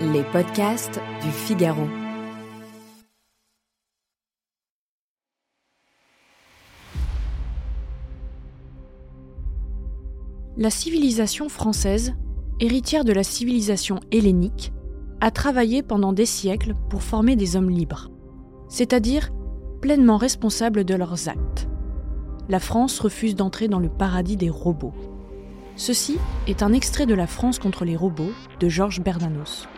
Les podcasts du Figaro. La civilisation française, héritière de la civilisation hellénique, a travaillé pendant des siècles pour former des hommes libres, c'est-à-dire pleinement responsables de leurs actes. La France refuse d'entrer dans le paradis des robots. Ceci est un extrait de La France contre les robots de Georges Bernanos.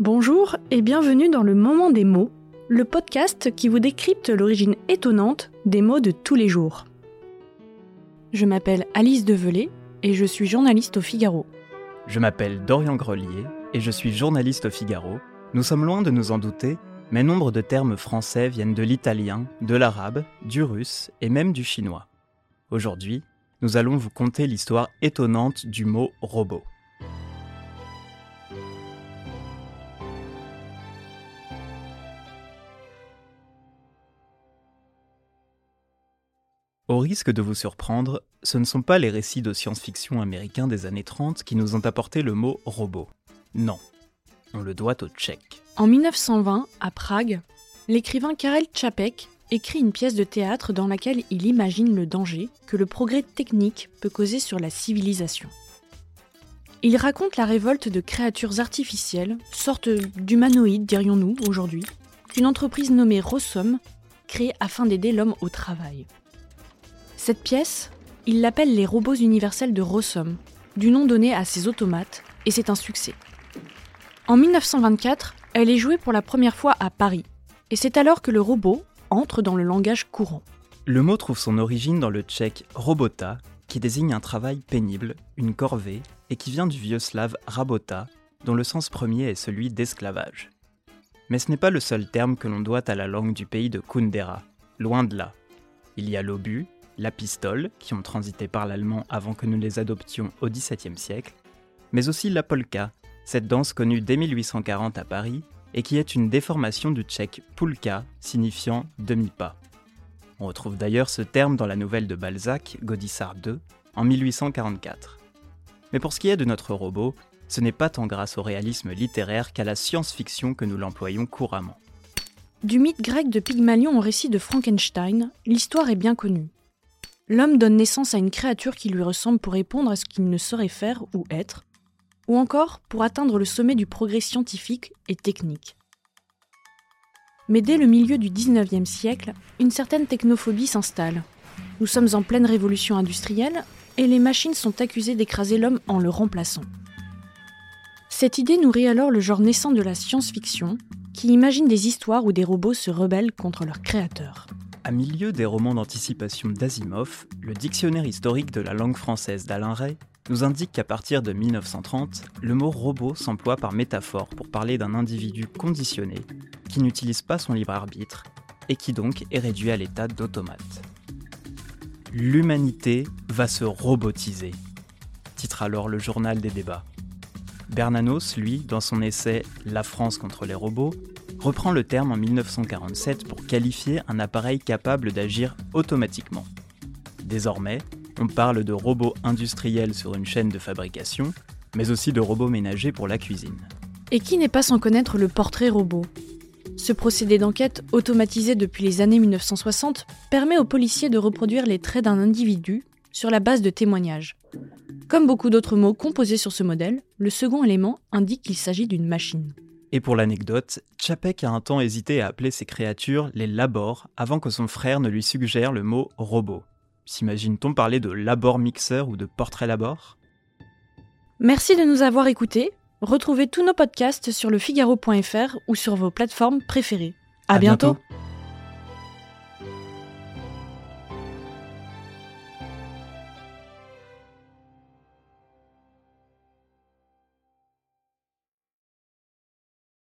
Bonjour et bienvenue dans le Moment des mots, le podcast qui vous décrypte l'origine étonnante des mots de tous les jours. Je m'appelle Alice Develay et je suis journaliste au Figaro. Je m'appelle Dorian Grelier et je suis journaliste au Figaro. Nous sommes loin de nous en douter, mais nombre de termes français viennent de l'italien, de l'arabe, du russe et même du chinois. Aujourd'hui, nous allons vous conter l'histoire étonnante du mot robot. Au risque de vous surprendre, ce ne sont pas les récits de science-fiction américains des années 30 qui nous ont apporté le mot robot. Non, on le doit au tchèque. En 1920, à Prague, l'écrivain Karel Čapek écrit une pièce de théâtre dans laquelle il imagine le danger que le progrès technique peut causer sur la civilisation. Il raconte la révolte de créatures artificielles, sorte d'humanoïdes dirions-nous aujourd'hui, qu'une entreprise nommée Rossum crée afin d'aider l'homme au travail. Cette pièce, il l'appelle les robots universels de Rossum, du nom donné à ces automates, et c'est un succès. En 1924, elle est jouée pour la première fois à Paris, et c'est alors que le robot entre dans le langage courant. Le mot trouve son origine dans le tchèque robota, qui désigne un travail pénible, une corvée, et qui vient du vieux slave rabota, dont le sens premier est celui d'esclavage. Mais ce n'est pas le seul terme que l'on doit à la langue du pays de Kundera, loin de là. Il y a l'obus, la pistole, qui ont transité par l'allemand avant que nous les adoptions au XVIIe siècle, mais aussi la polka, cette danse connue dès 1840 à Paris et qui est une déformation du tchèque pulka, signifiant demi-pas. On retrouve d'ailleurs ce terme dans la nouvelle de Balzac, Gaudissart II, en 1844. Mais pour ce qui est de notre robot, ce n'est pas tant grâce au réalisme littéraire qu'à la science-fiction que nous l'employons couramment. Du mythe grec de Pygmalion au récit de Frankenstein, l'histoire est bien connue. L'homme donne naissance à une créature qui lui ressemble pour répondre à ce qu'il ne saurait faire ou être, ou encore pour atteindre le sommet du progrès scientifique et technique. Mais dès le milieu du 19e siècle, une certaine technophobie s'installe. Nous sommes en pleine révolution industrielle et les machines sont accusées d'écraser l'homme en le remplaçant. Cette idée nourrit alors le genre naissant de la science-fiction, qui imagine des histoires où des robots se rebellent contre leurs créateurs. À milieu des romans d'anticipation d'Asimov, le dictionnaire historique de la langue française d'Alain Ray nous indique qu'à partir de 1930, le mot robot s'emploie par métaphore pour parler d'un individu conditionné qui n'utilise pas son libre arbitre et qui donc est réduit à l'état d'automate. L'humanité va se robotiser, titre alors le journal des débats. Bernanos, lui, dans son essai La France contre les robots, reprend le terme en 1947 pour qualifier un appareil capable d'agir automatiquement. Désormais, on parle de robots industriels sur une chaîne de fabrication, mais aussi de robots ménagers pour la cuisine. Et qui n'est pas sans connaître le portrait robot? Ce procédé d'enquête, automatisé depuis les années 1960, permet aux policiers de reproduire les traits d'un individu sur la base de témoignages. Comme beaucoup d'autres mots composés sur ce modèle, le second élément indique qu'il s'agit d'une machine. Et pour l'anecdote, Chapek a un temps hésité à appeler ses créatures les labors avant que son frère ne lui suggère le mot robot. S'imagine-t-on parler de labor mixeur ou de portrait labor? Merci de nous avoir écoutés. Retrouvez tous nos podcasts sur lefigaro.fr ou sur vos plateformes préférées. À, bientôt.